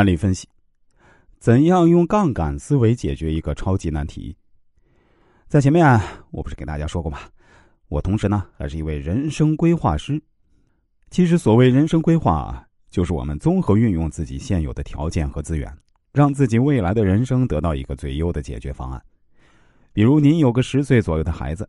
案例分析：怎样用杠杆思维解决一个超级难题？在前面我不是给大家说过吗？我同时呢还是一位人生规划师。其实所谓人生规划，就是我们综合运用自己现有的条件和资源，让自己未来的人生得到一个最优的解决方案。比如您有个十岁左右的孩子，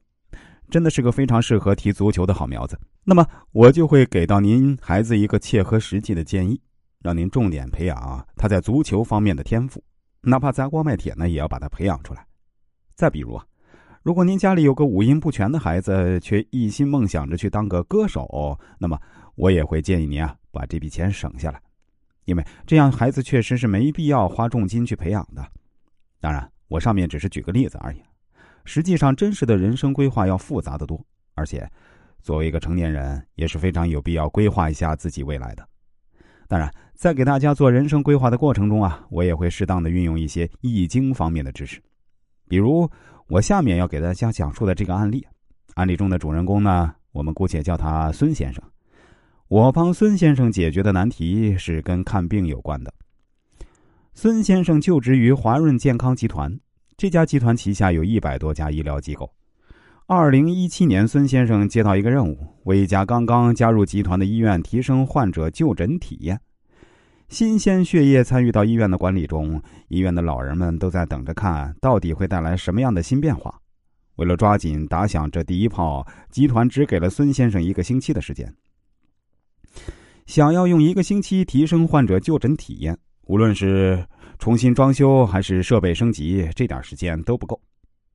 真的是个非常适合踢足球的好苗子，那么我就会给到您孩子一个切合实际的建议，让您重点培养他在足球方面的天赋，哪怕砸锅卖铁呢，也要把他培养出来。再比如啊。如果您家里有个五音不全的孩子，却一心梦想着去当个歌手，那么我也会建议您啊，把这笔钱省下来，因为这样孩子确实是没必要花重金去培养的。当然，我上面只是举个例子而已，实际上真实的人生规划要复杂的多，而且作为一个成年人，也是非常有必要规划一下自己未来的。当然，在给大家做人生规划的过程中啊，我也会适当的运用一些易经方面的知识，比如。我下面要给大家讲述的这个案例，案例中的主人公呢，我们姑且叫他孙先生。我帮孙先生解决的难题是跟看病有关的。孙先生就职于华润健康集团，这家集团旗下有一百多家医疗机构。二零一七年，孙先生接到一个任务，为一家刚刚加入集团的医院提升患者就诊体验。新鲜血液参与到医院的管理中，医院的老人们都在等着看到底会带来什么样的新变化。为了抓紧打响这第一炮，集团只给了孙先生一个星期的时间。想要用一个星期提升患者就诊体验，无论是重新装修还是设备升级，这点时间都不够。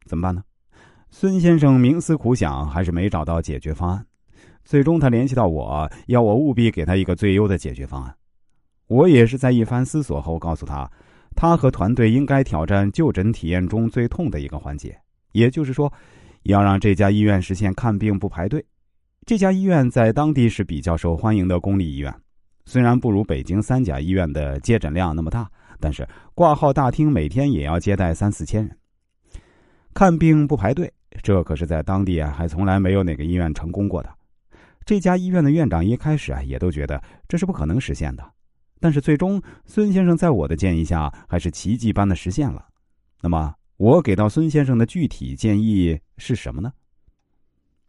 怎么办呢？孙先生冥思苦想，还是没找到解决方案。最终，他联系到我，要我务必给他一个最优的解决方案。我也是在一番思索后告诉他，他和团队应该挑战就诊体验中最痛的一个环节，也就是说，要让这家医院实现看病不排队。这家医院在当地是比较受欢迎的公立医院，虽然不如北京三甲医院的接诊量那么大，但是挂号大厅每天也要接待三四千人。看病不排队，这可是在当地啊还从来没有哪个医院成功过的。这家医院的院长一开始啊也都觉得这是不可能实现的。但是最终，孙先生在我的建议下，还是奇迹般的实现了。那么，我给到孙先生的具体建议是什么呢？